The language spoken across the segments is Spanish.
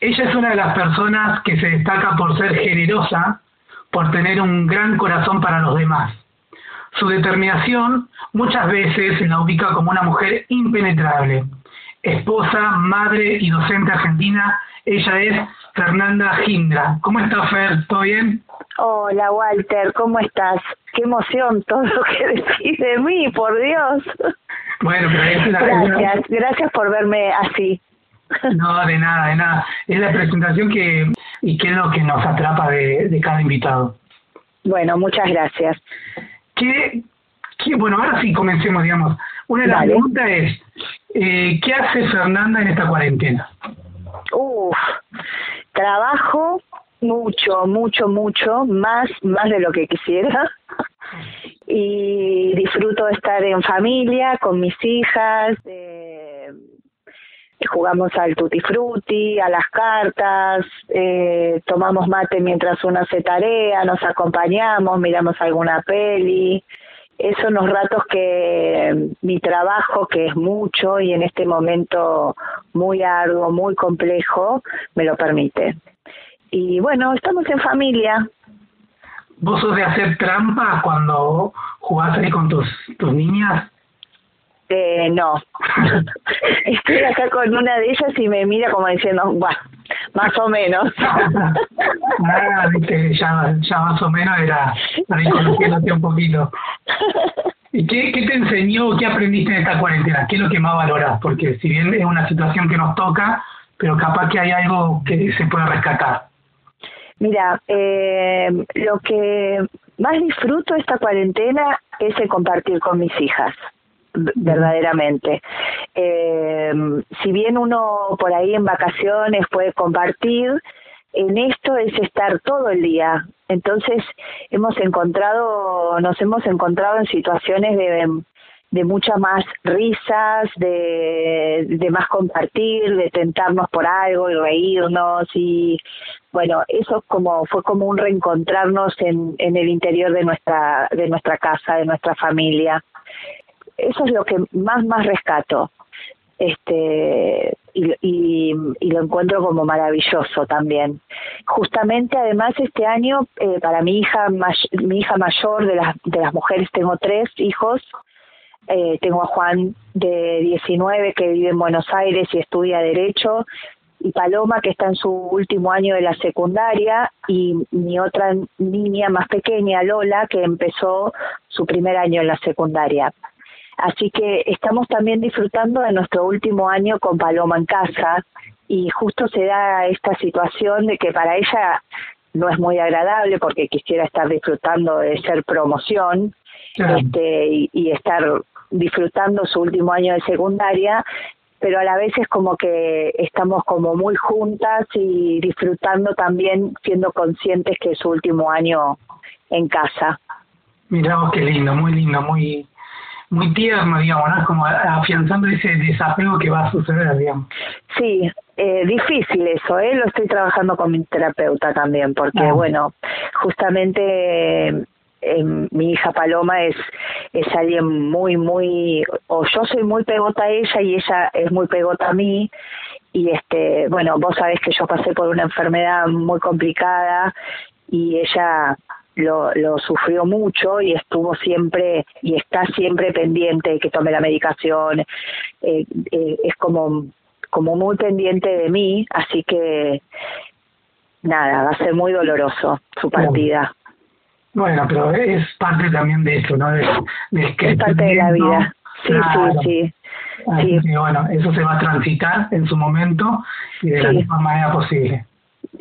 Ella es una de las personas que se destaca por ser generosa, por tener un gran corazón para los demás. Su determinación muchas veces la ubica como una mujer impenetrable. Esposa, madre y docente argentina, ella es Fernanda Gindra. ¿Cómo está Fer? ¿Todo bien? Hola Walter, ¿cómo estás? Qué emoción todo lo que decís de mí, por Dios. Bueno, pero es la, Gracias, gracias por verme así. No, de nada, de nada. Es la presentación que y qué es lo que nos atrapa de, de cada invitado. Bueno, muchas gracias. ¿Qué, qué, bueno, ahora sí comencemos, digamos. Una de las Dale. preguntas es, eh, ¿qué hace Fernanda en esta cuarentena? Uf, trabajo mucho, mucho, mucho, más, más de lo que quisiera. Y disfruto de estar en familia, con mis hijas, eh, jugamos al tutti frutti, a las cartas, eh, tomamos mate mientras uno hace tarea, nos acompañamos, miramos alguna peli. Esos son los ratos que mi trabajo, que es mucho y en este momento muy arduo, muy complejo, me lo permite. Y bueno, estamos en familia. ¿Vos sos de hacer trampa cuando jugás ahí con tus, tus niñas? Eh, no. Estoy acá con una de ellas y me mira como diciendo, bueno, más o menos. ah, viste, ya, ya más o menos era conociéndote un poquito. ¿Y qué, qué te enseñó, qué aprendiste en esta cuarentena? ¿Qué es lo que más valoras? Porque si bien es una situación que nos toca, pero capaz que hay algo que se puede rescatar. Mira, eh, lo que más disfruto esta cuarentena es el compartir con mis hijas, verdaderamente. Eh, si bien uno por ahí en vacaciones puede compartir, en esto es estar todo el día. Entonces hemos encontrado, nos hemos encontrado en situaciones de, de muchas más risas, de, de más compartir, de tentarnos por algo y reírnos y bueno, eso es como fue como un reencontrarnos en, en el interior de nuestra de nuestra casa, de nuestra familia. Eso es lo que más más rescato. Este y, y, y lo encuentro como maravilloso también. Justamente además este año eh, para mi hija mi hija mayor de las de las mujeres tengo tres hijos eh, tengo a Juan de 19 que vive en Buenos Aires y estudia Derecho, y Paloma que está en su último año de la secundaria, y mi otra niña más pequeña, Lola, que empezó su primer año en la secundaria. Así que estamos también disfrutando de nuestro último año con Paloma en casa, y justo se da esta situación de que para ella no es muy agradable porque quisiera estar disfrutando de ser promoción, Claro. este, y, y estar disfrutando su último año de secundaria, pero a la vez es como que estamos como muy juntas y disfrutando también siendo conscientes que es su último año en casa. Mirá vos qué lindo, muy lindo, muy muy tierno, digamos, ¿no? Como afianzando ese desapego que va a suceder, digamos. Sí, eh, difícil eso, ¿eh? Lo estoy trabajando con mi terapeuta también, porque Ah. bueno, justamente eh, eh, mi hija Paloma es es alguien muy, muy, o yo soy muy pegota a ella y ella es muy pegota a mí, y este, bueno, vos sabés que yo pasé por una enfermedad muy complicada y ella lo, lo sufrió mucho y estuvo siempre y está siempre pendiente de que tome la medicación, eh, eh, es como como muy pendiente de mí, así que nada, va a ser muy doloroso su partida. Bueno, pero es parte también de esto, ¿no? De, del Es parte de la vida. Sí, Claro. sí, sí. Así Sí. que bueno, eso se va a transitar en su momento y de la mejor manera posible.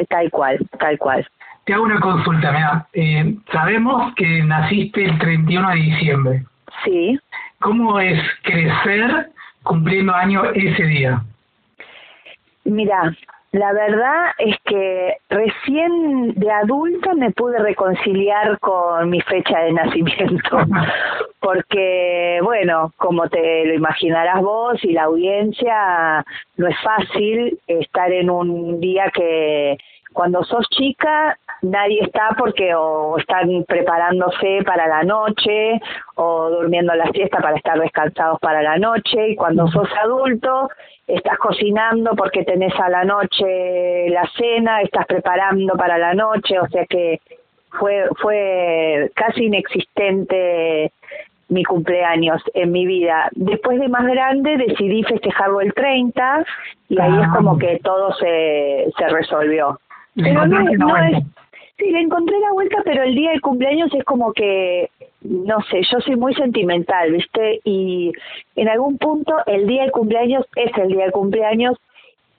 Tal cual, tal cual. Te hago una consulta, mira, eh, sabemos que naciste el 31 de diciembre. Sí. ¿Cómo es crecer cumpliendo año ese día? Mira, la verdad es que recién de adulta me pude reconciliar con mi fecha de nacimiento, porque bueno, como te lo imaginarás vos y la audiencia, no es fácil estar en un día que cuando sos chica nadie está porque o están preparándose para la noche o durmiendo la siesta para estar descansados para la noche y cuando sos adulto estás cocinando porque tenés a la noche la cena, estás preparando para la noche, o sea que fue fue casi inexistente mi cumpleaños en mi vida. Después de más grande decidí festejarlo el 30 y ahí es como ah. que todo se, se resolvió. Pero no, no es, Sí, le encontré la vuelta, pero el día del cumpleaños es como que, no sé, yo soy muy sentimental, ¿viste? Y en algún punto el día del cumpleaños es el día del cumpleaños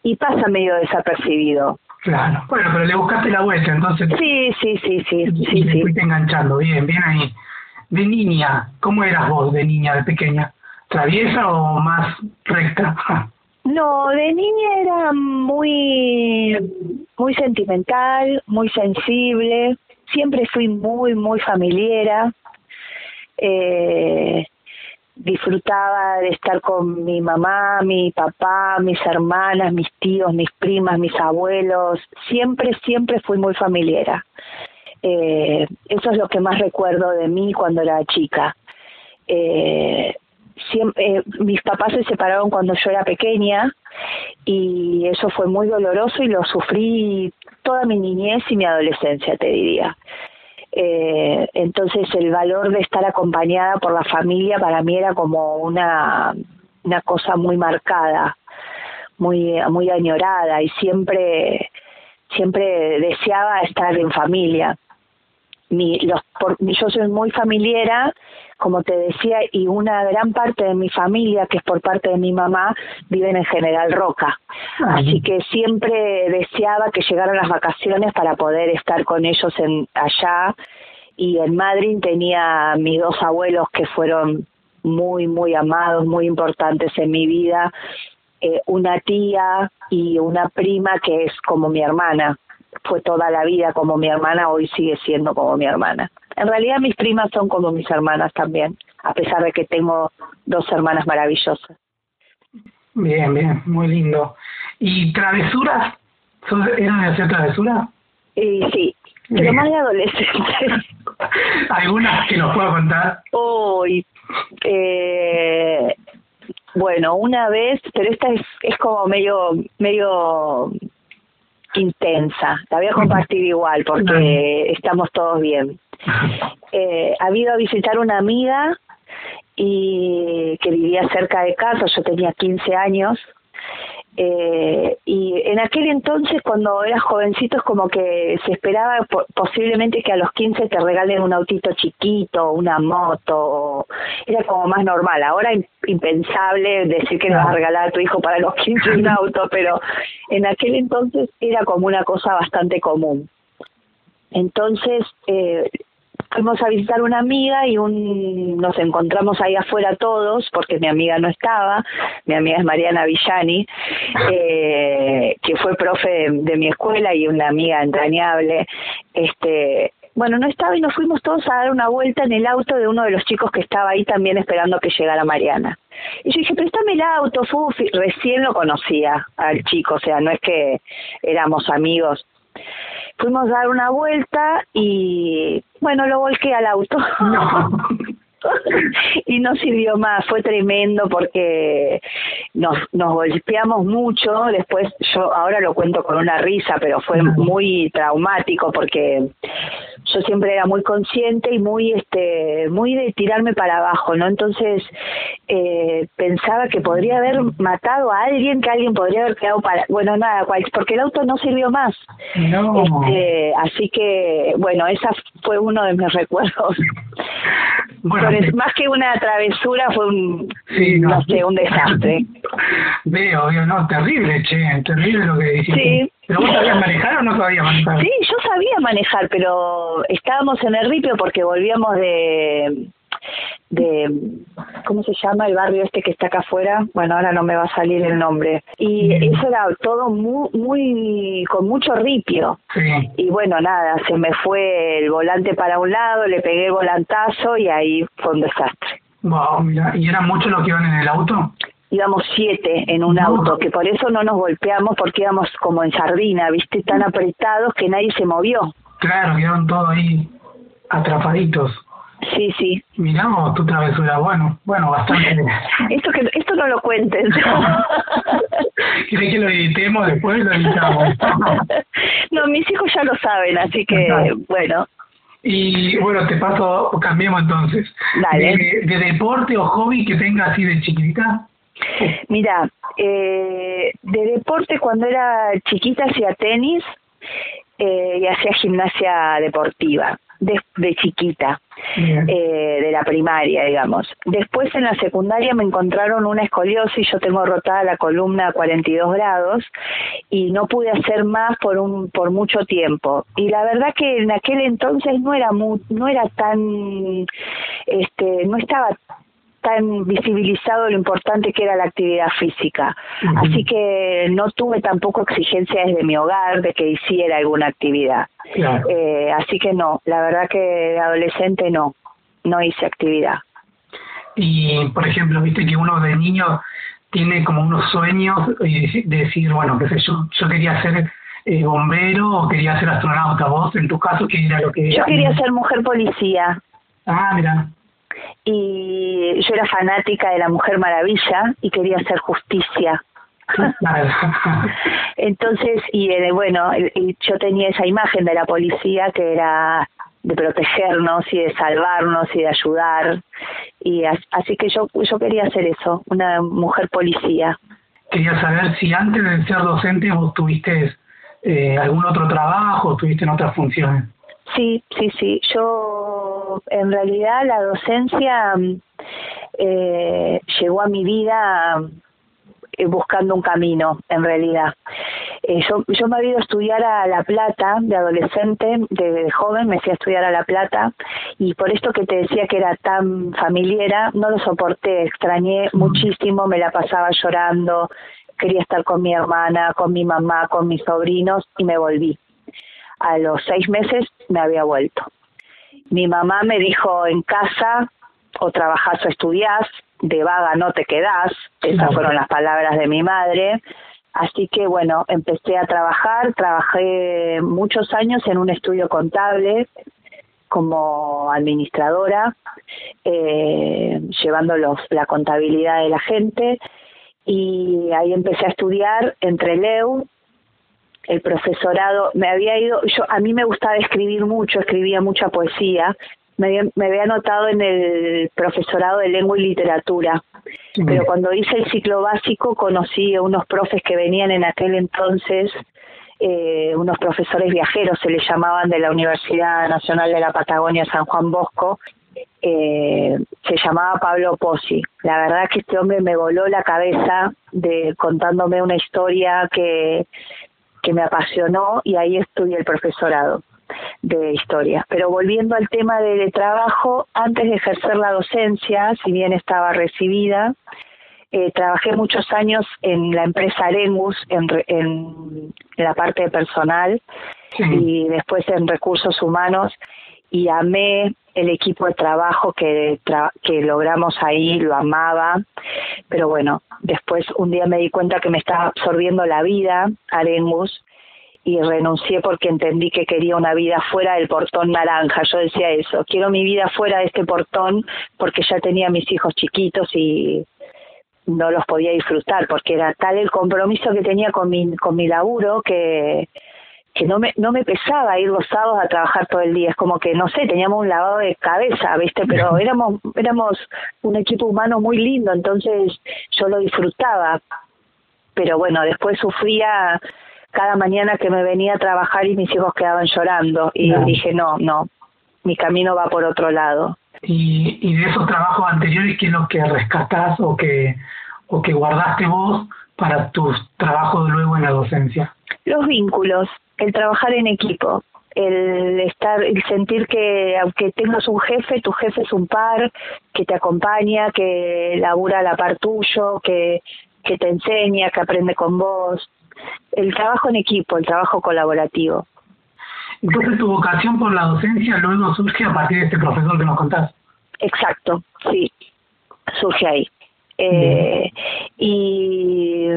y pasa medio desapercibido. Claro, bueno, pero le buscaste la vuelta, entonces. Sí, sí, sí, sí. Y sí, sí. fuiste enganchando, bien, bien ahí. De niña, ¿cómo eras vos de niña, de pequeña? ¿Traviesa o más recta? No, de niña era muy, muy sentimental, muy sensible. Siempre fui muy, muy familiera. Eh, disfrutaba de estar con mi mamá, mi papá, mis hermanas, mis tíos, mis primas, mis abuelos. Siempre, siempre fui muy familiera. Eh, eso es lo que más recuerdo de mí cuando era chica. Eh, eh, mis papás se separaron cuando yo era pequeña y eso fue muy doloroso y lo sufrí toda mi niñez y mi adolescencia, te diría. Eh, entonces el valor de estar acompañada por la familia para mí era como una, una cosa muy marcada, muy, muy añorada y siempre, siempre deseaba estar en familia. Mi, los, por, yo soy muy familiera como te decía, y una gran parte de mi familia, que es por parte de mi mamá, viven en General Roca. Así que siempre deseaba que llegaran las vacaciones para poder estar con ellos en allá. Y en Madrid tenía mis dos abuelos que fueron muy, muy amados, muy importantes en mi vida. Eh, una tía y una prima que es como mi hermana. Fue toda la vida como mi hermana, hoy sigue siendo como mi hermana. En realidad mis primas son como mis hermanas también, a pesar de que tengo dos hermanas maravillosas. Bien, bien, muy lindo. ¿Y travesuras? ¿Eran de hacer travesuras? Y sí, pero más de adolescente. ¿Algunas que nos puedo contar? Uy, eh, bueno, una vez, pero esta es, es como medio, medio intensa. La voy a compartir igual porque estamos todos bien. Eh, había ido a visitar una amiga y que vivía cerca de casa, yo tenía 15 años, eh, y en aquel entonces, cuando eras jovencito, es como que se esperaba posiblemente que a los 15 te regalen un autito chiquito, una moto, era como más normal. Ahora impensable decir que le vas a regalar a tu hijo para los 15 un auto, pero en aquel entonces era como una cosa bastante común. Entonces, eh, fuimos a visitar una amiga y un, nos encontramos ahí afuera todos, porque mi amiga no estaba, mi amiga es Mariana Villani, eh, que fue profe de, mi escuela y una amiga entrañable, este bueno, no estaba y nos fuimos todos a dar una vuelta en el auto de uno de los chicos que estaba ahí también esperando que llegara Mariana. Y yo dije, préstame el auto, Fufi. Recién lo conocía al chico, o sea, no es que éramos amigos fuimos a dar una vuelta y bueno, lo volqué al auto. y no sirvió más, fue tremendo porque nos, nos golpeamos mucho, después yo ahora lo cuento con una risa, pero fue muy traumático porque yo siempre era muy consciente y muy este muy de tirarme para abajo, ¿no? Entonces eh, pensaba que podría haber matado a alguien, que alguien podría haber quedado para, bueno, nada, porque el auto no sirvió más. Este, así que, bueno, esa fue uno de mis recuerdos. Bueno, más que una travesura fue un, no. sé, un desastre. Veo, veo, no, terrible, che, terrible lo que dijiste. Sí. ¿Pero vos sabías manejar o no sabías manejar? Sí, yo sabía manejar, pero estábamos en el ripio porque volvíamos de de, ¿cómo se llama el barrio este que está acá afuera? Bueno, ahora no me va a salir el nombre. Y eso era todo muy, muy, con mucho ripio. Y bueno, nada, se me fue el volante para un lado, le pegué el volantazo y ahí fue un desastre. Wow, mira, ¿y eran muchos los que iban en el auto? Íbamos siete en un auto, que por eso no nos golpeamos porque íbamos como en sardina, viste, tan apretados que nadie se movió. Claro, quedaron todos ahí atrapaditos. Sí, sí. Miramos tu travesura, bueno, bueno, bastante. esto que esto no lo cuentes. ¿Quieres que lo editemos después? Lo editamos. no, mis hijos ya lo saben, así que bueno. Y bueno, te paso, cambiemos entonces. Dale. De, deporte o hobby que tengas así de chiquitita? Mira, eh, de deporte cuando era chiquita hacía tenis eh, y hacía gimnasia deportiva de, chiquita, eh, de la primaria, digamos. Después en la secundaria me encontraron una escoliosis, yo tengo rotada la columna a 42 grados y no pude hacer más por un por mucho tiempo. Y la verdad que en aquel entonces no era no era tan este no estaba tan visibilizado lo importante que era la actividad física. Así que no tuve tampoco exigencia desde mi hogar de que hiciera alguna actividad. Eh, así que no, la verdad que de adolescente no, no hice actividad. Y, por ejemplo, viste que uno de niño tiene como unos sueños de decir, bueno, qué sé yo, yo quería ser eh, bombero o quería ser astronauta. Vos, en tu caso, ¿qué era lo que Yo quería ser mujer policía. Ah, mira y yo era fanática de la Mujer Maravilla y quería hacer justicia. Entonces, y eh, bueno, yo tenía esa imagen de la policía que era de protegernos y de salvarnos y de ayudar. Y así que yo, yo quería hacer eso, una mujer policía. Quería saber si antes de ser docente vos tuviste eh, algún otro trabajo, tuviste en otras funciones. Sí, sí, sí. Yo, en realidad, la docencia eh, llegó a mi vida eh, buscando un camino, en realidad. Eh, yo, yo me había ido a estudiar a La Plata, de adolescente, de, joven, me fui a estudiar a La Plata, y por esto que te decía que era tan familiera, no lo soporté, extrañé muchísimo, me la pasaba llorando, quería estar con mi hermana, con mi mamá, con mis sobrinos, y me volví a los seis meses me había vuelto. Mi mamá me dijo en casa, o trabajás o estudiás, de vaga no te quedás, esas fueron las palabras de mi madre. Así que bueno, empecé a trabajar, trabajé muchos años en un estudio contable como administradora, eh, llevando los, la contabilidad de la gente y ahí empecé a estudiar entre Leu el profesorado, me había ido, yo a mí me gustaba escribir mucho, escribía mucha poesía, me había, me había anotado en el profesorado de lengua y literatura, pero cuando hice el ciclo básico conocí a unos profes que venían en aquel entonces, eh, unos profesores viajeros se les llamaban de la Universidad Nacional de la Patagonia San Juan Bosco, eh, se llamaba Pablo Pozzi. La verdad que este hombre me voló la cabeza de contándome una historia que que me apasionó y ahí estudié el profesorado de historia. Pero volviendo al tema de, trabajo, antes de ejercer la docencia, si bien estaba recibida, eh, trabajé muchos años en la empresa Arengus, en, en, la parte de personal y después en recursos humanos y amé el equipo de trabajo que, que logramos ahí, lo amaba, pero bueno, después un día me di cuenta que me estaba absorbiendo la vida, Arengus, y renuncié porque entendí que quería una vida fuera del portón naranja. Yo decía eso, quiero mi vida fuera de este portón porque ya tenía mis hijos chiquitos y no los podía disfrutar porque era tal el compromiso que tenía con mi, con mi laburo que, que no me, no me pesaba ir los sábados a trabajar todo el día. Es como que, no sé, teníamos un lavado de cabeza, ¿viste? Pero éramos, éramos un equipo humano muy lindo, entonces yo lo disfrutaba. Pero bueno, después sufría cada mañana que me venía a trabajar y mis hijos quedaban llorando. Y dije, no, no, mi camino va por otro lado. Y, y de esos trabajos anteriores, ¿qué es lo que rescatás o que, o que guardaste vos para tus trabajos luego en la docencia? Los vínculos, el trabajar en equipo. el estar, el sentir que aunque tengas un jefe, tu jefe es un par que te acompaña, que labura a la par tuyo, que, que te enseña, que aprende con vos. El trabajo en equipo, el trabajo colaborativo. Entonces tu vocación por la docencia luego surge a partir de este profesor que nos contás. Exacto, sí, surge ahí. Eh, y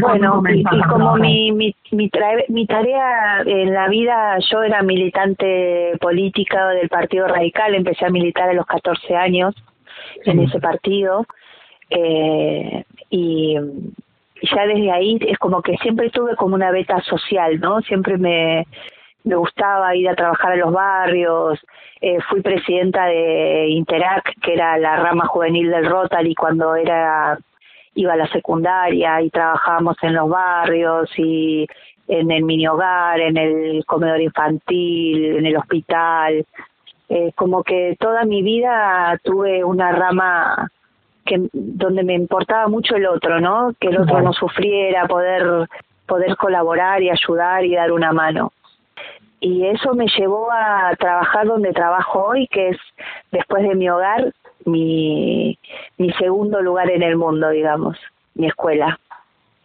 bueno, y, como mi, mi, mi, mi, tarea en la vida, yo era militante política del Partido Radical, empecé a militar a los 14 años en ese partido. Eh, y ya desde ahí es como que siempre tuve como una beta social, ¿no? Siempre me, me gustaba ir a trabajar a los barrios, eh, fui presidenta de Interac, que era la rama juvenil del Rotary cuando era iba a la secundaria y trabajábamos en los barrios y en el mini hogar, en el comedor infantil, en el hospital. Eh, como que toda mi vida tuve una rama que donde me importaba mucho el otro, ¿no? Que el otro no sufriera, poder poder colaborar y ayudar y dar una mano y eso me llevó a trabajar donde trabajo hoy, que es después de mi hogar, mi, mi segundo lugar en el mundo, digamos, mi escuela.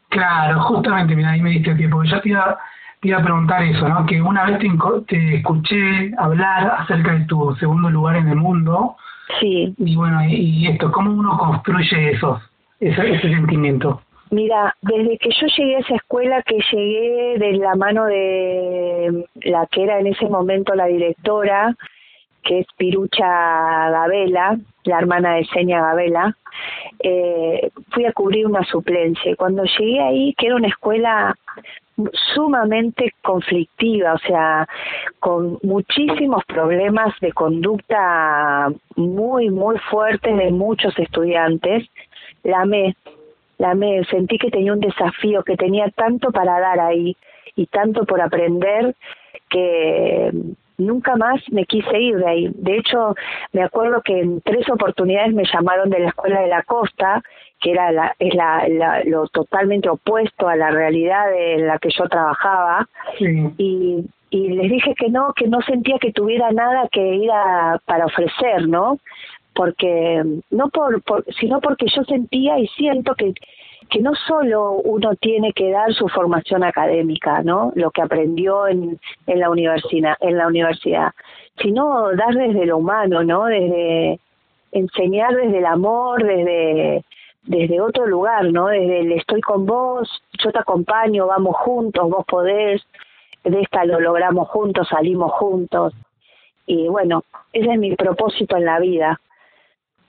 Claro, justamente, mira, ahí me diste tiempo. Yo te iba, te iba a preguntar eso, ¿no? Que una vez te, te escuché hablar acerca de tu segundo lugar en el mundo. Sí. Y bueno, y, esto, ¿cómo uno construye esos, ese, ese sentimiento? Mira, desde que yo llegué a esa escuela, que llegué de la mano de la que era en ese momento la directora, que es Pirucha Gabela, la hermana de Seña Gabela, eh, fui a cubrir una suplencia. Y cuando llegué ahí, que era una escuela sumamente conflictiva, o sea, con muchísimos problemas de conducta muy, muy fuertes de muchos estudiantes, la amé, la me sentí que tenía un desafío, que tenía tanto para dar ahí y tanto por aprender que nunca más me quise ir de ahí. De hecho, me acuerdo que en tres oportunidades me llamaron de la escuela de la costa, que era la, es la, lo totalmente opuesto a la realidad en la que yo trabajaba, y, y les dije que no, que no sentía que tuviera nada que ir a, para ofrecer, ¿no? Porque no por, sino porque yo sentía y siento que que no solo uno tiene que dar su formación académica, ¿no? Lo que aprendió en, en la universidad, en la universidad, sino dar desde lo humano, ¿no? Desde enseñar desde el amor, desde desde otro lugar, ¿no? Desde el estoy con vos, yo te acompaño, vamos juntos, vos podés, de esta lo logramos juntos, salimos juntos. Y bueno, ese es mi propósito en la vida,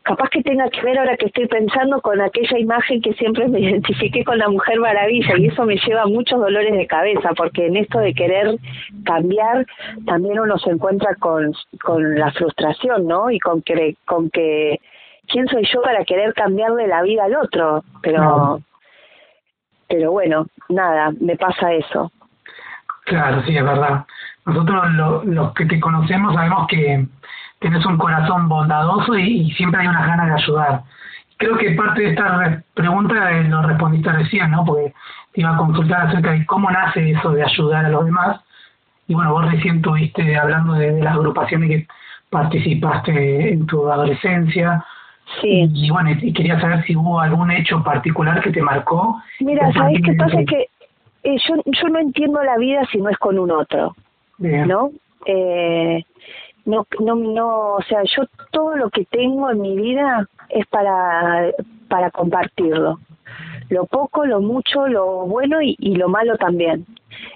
capaz que tenga que ver ahora que estoy pensando con aquella imagen que siempre me identifiqué con la Mujer Maravilla y eso me lleva muchos dolores de cabeza porque en esto de querer cambiar también uno se encuentra con, con la frustración, ¿no? Y con que, con que quién soy yo para querer cambiarle la vida al otro, pero pero bueno, nada, me pasa eso. Claro, sí, es verdad. Nosotros los que te conocemos sabemos que tienes un corazón bondadoso y, siempre hay unas ganas de ayudar. Creo que parte de esta pregunta eh, lo respondiste recién, ¿no? Porque te iba a consultar acerca de cómo nace eso de ayudar a los demás. Y bueno, vos recién estuviste hablando de, las agrupaciones que participaste en tu adolescencia. Sí. Y, bueno, y quería saber si hubo algún hecho particular que te marcó. Mira, ¿sabes qué pasa? Es que eh, yo, yo no entiendo la vida si no es con un otro. ¿No? Eh, no, no, no, o sea, yo todo lo que tengo en mi vida es para, para compartirlo. Lo poco, lo mucho, lo bueno y, lo malo también.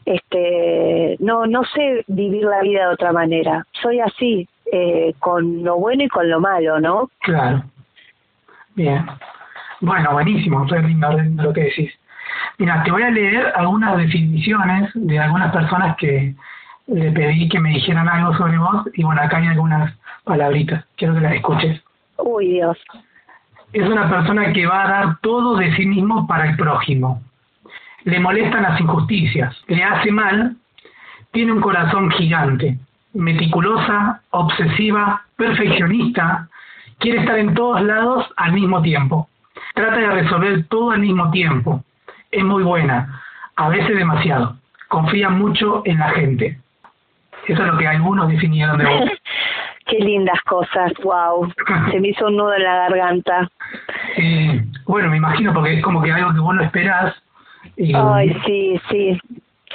Este, no, no sé vivir la vida de otra manera. Soy así, eh, con lo bueno y con lo malo, ¿no? Claro. Bien. Bueno, buenísimo, re lindo, lo que decís. Mira, te voy a leer algunas definiciones de algunas personas que, le pedí que me dijeran algo sobre vos y bueno, acá hay algunas palabritas, quiero que las escuches. Uy, Dios. Es una persona que va a dar todo de sí mismo para el prójimo. Le molestan las injusticias, le hace mal, tiene un corazón gigante, meticulosa, obsesiva, perfeccionista, quiere estar en todos lados al mismo tiempo. Trata de resolver todo al mismo tiempo. Es muy buena, a veces demasiado. Confía mucho en la gente Eso es lo que algunos definieron de vos. Qué lindas cosas, wow. Se me hizo un nudo en la garganta. Eh, bueno, me imagino porque es como que algo que vos no esperás. Ay, sí, sí,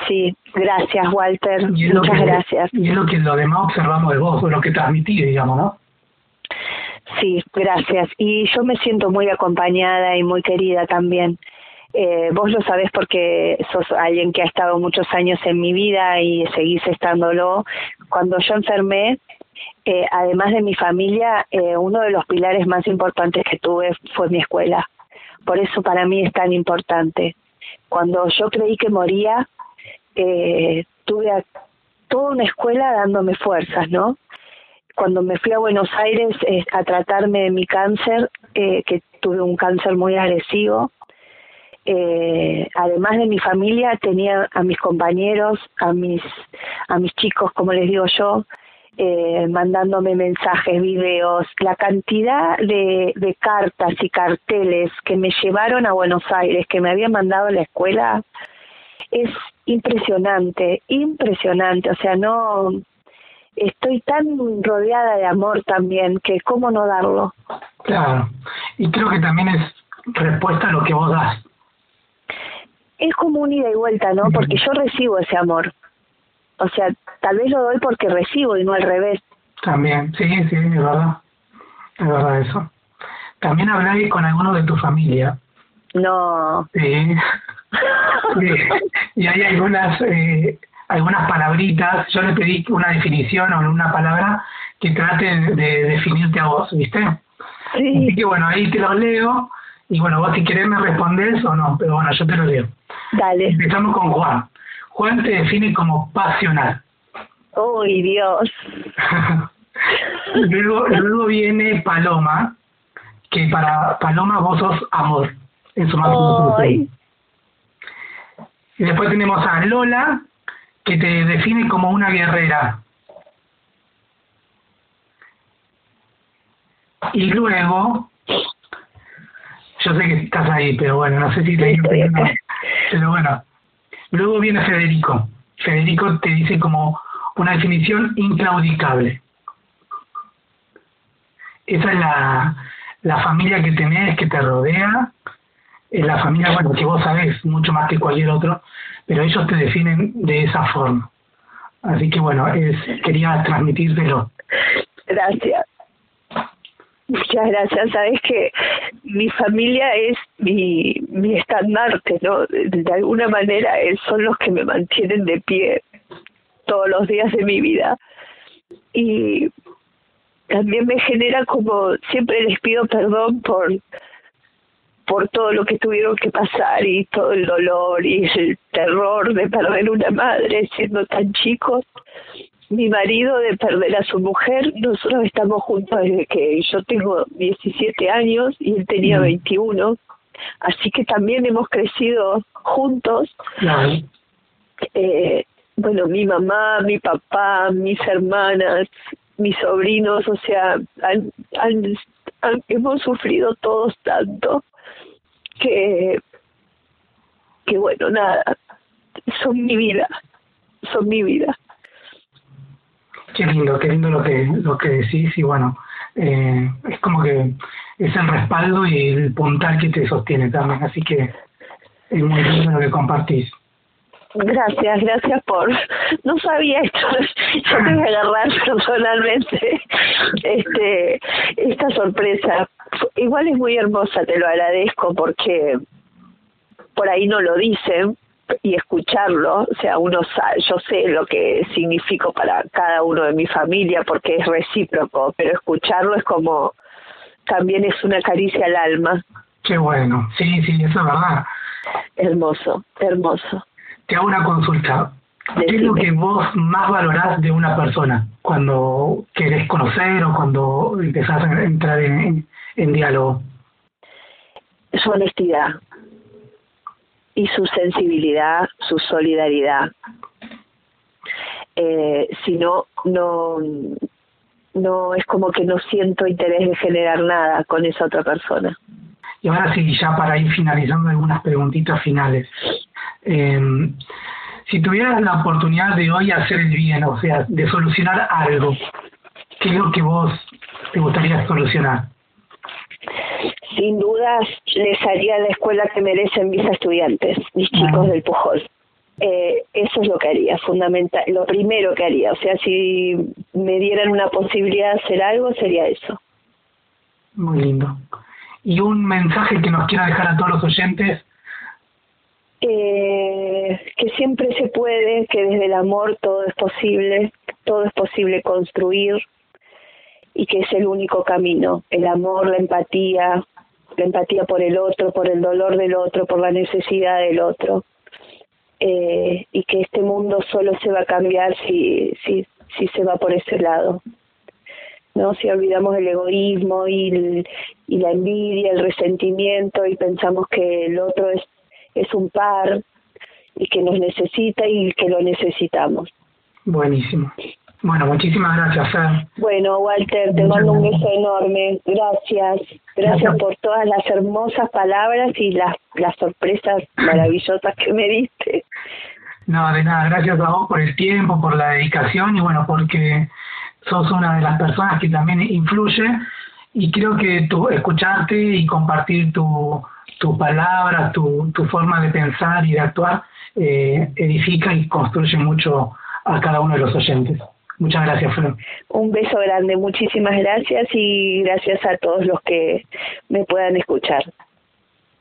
sí. Gracias, Walter. Muchas gracias. Y es lo que lo demás observamos de vos, lo que transmitís, digamos, ¿no? Sí, gracias. Y yo me siento muy acompañada y muy querida también. Eh, vos lo sabés porque sos alguien que ha estado muchos años en mi vida y seguís estándolo. Cuando yo enfermé, eh, además de mi familia, eh, uno de los pilares más importantes que tuve fue mi escuela. Por eso para mí es tan importante. Cuando yo creí que moría, eh, tuve a, toda una escuela dándome fuerzas, ¿no? Cuando me fui a Buenos Aires eh, a tratarme de mi cáncer, que tuve un cáncer muy agresivo, eh, además de mi familia tenía a mis compañeros, a mis a mis chicos, como les digo yo, eh, mandándome mensajes, videos, la cantidad de, de cartas y carteles que me llevaron a Buenos Aires, que me habían mandado a la escuela, es impresionante, impresionante, o sea, no, estoy tan rodeada de amor también que cómo no darlo. Claro, y creo que también es respuesta a lo que vos das. Es como un ida y vuelta, ¿no? Porque yo recibo ese amor. O sea, tal vez lo doy porque recibo y no al revés. También, sí, sí, es verdad. Es verdad eso. También hablé con algunos de tu familia. No. Sí. y hay algunas eh, algunas palabritas. Yo le pedí una definición o una palabra que trate de definirte a vos, ¿viste? Sí. Así que bueno, ahí te los leo. Y bueno, vos si querés me respondes o no, pero bueno, yo te lo leo. Dale. Empezamos con Juan. Juan te define como pasional. ¡Uy, Dios! luego, luego viene Paloma, que para Paloma vos sos amor, en su máximo. Y después tenemos a Lola, que te define como una guerrera. Y luego, yo sé que estás ahí, pero bueno, no sé si te. Pero bueno, luego viene Federico. Federico te dice como una definición inclaudicable. Esa es la, la familia que tenés, que te rodea, es la familia, bueno, que vos sabés mucho más que cualquier otro, pero ellos te definen de esa forma. Así que bueno, es, quería transmitírtelo. Gracias. Muchas gracias. Sabes que mi familia es mi, estandarte, ¿no? De alguna manera eh, son los que me mantienen de pie todos los días de mi vida. Y también me genera como, siempre les pido perdón por por todo lo que tuvieron que pasar y todo el dolor y el terror de perder una madre siendo tan chicos. Mi marido de perder a su mujer, nosotros estamos juntos desde que yo tengo 17 años y él tenía 21, así que también hemos crecido juntos. Eh, bueno, mi mamá, mi papá, mis hermanas, mis sobrinos, o sea, han, han, han- hemos sufrido todos tanto que, que bueno, nada, son mi vida, son mi vida. Qué lindo, qué lindo lo que, lo que decís y bueno, eh, es como que es el respaldo y el puntal que te sostiene también, así que es muy lindo lo que compartís. Gracias, gracias por... No sabía esto, yo te voy a agarrar personalmente este, esta sorpresa. Igual es muy hermosa, te lo agradezco porque por ahí no lo dicen y escucharlo, o sea, uno sabe, yo sé lo que significo para cada uno de mi familia porque es recíproco, pero escucharlo es como también es una caricia al alma. Qué bueno, sí, sí, eso es verdad. Hermoso, hermoso. Te hago una consulta. ¿Qué es lo que vos más valorás de una persona cuando querés conocer o cuando empezás a entrar en, en, en diálogo? su honestidad y su sensibilidad, su solidaridad. Eh, si no, no, no es como que no siento interés de generar nada con esa otra persona. Y ahora sí, ya para ir finalizando algunas preguntitas finales. Eh, si tuvieras la oportunidad de hoy hacer el bien, o sea, de solucionar algo, ¿qué es lo que vos te gustaría solucionar? Sin dudas les haría la escuela que merecen mis estudiantes, mis chicos del Pujol. Eh, eso es lo que haría, fundamental, lo primero que haría. O sea, si me dieran una posibilidad de hacer algo, sería eso. Muy lindo. ¿Y un mensaje que nos quiera dejar a todos los oyentes? Eh, que siempre se puede, que desde el amor todo es posible, todo es posible construir y que es el único camino, el amor, la empatía, la empatía por el otro, por el dolor del otro, por la necesidad del otro, eh, y que este mundo solo se va a cambiar si, si, si se va por ese lado. ¿no? Si olvidamos el egoísmo y, y la envidia, el resentimiento y pensamos que el otro es, es un par y que nos necesita y que lo necesitamos. Buenísimo. Bueno, muchísimas gracias, Fer. Bueno, Walter, te mando un beso enorme. Gracias. Gracias por todas las hermosas palabras y las, las sorpresas maravillosas que me diste. No, de nada. Gracias a vos por el tiempo, por la dedicación y bueno, porque sos una de las personas que también influye y creo que tu, escucharte y compartir tu, tus palabras, tu, tu forma de pensar y de actuar eh, edifica y construye mucho a cada uno de los oyentes. Muchas gracias, Fran. Un beso grande, muchísimas gracias y gracias a todos los que me puedan escuchar.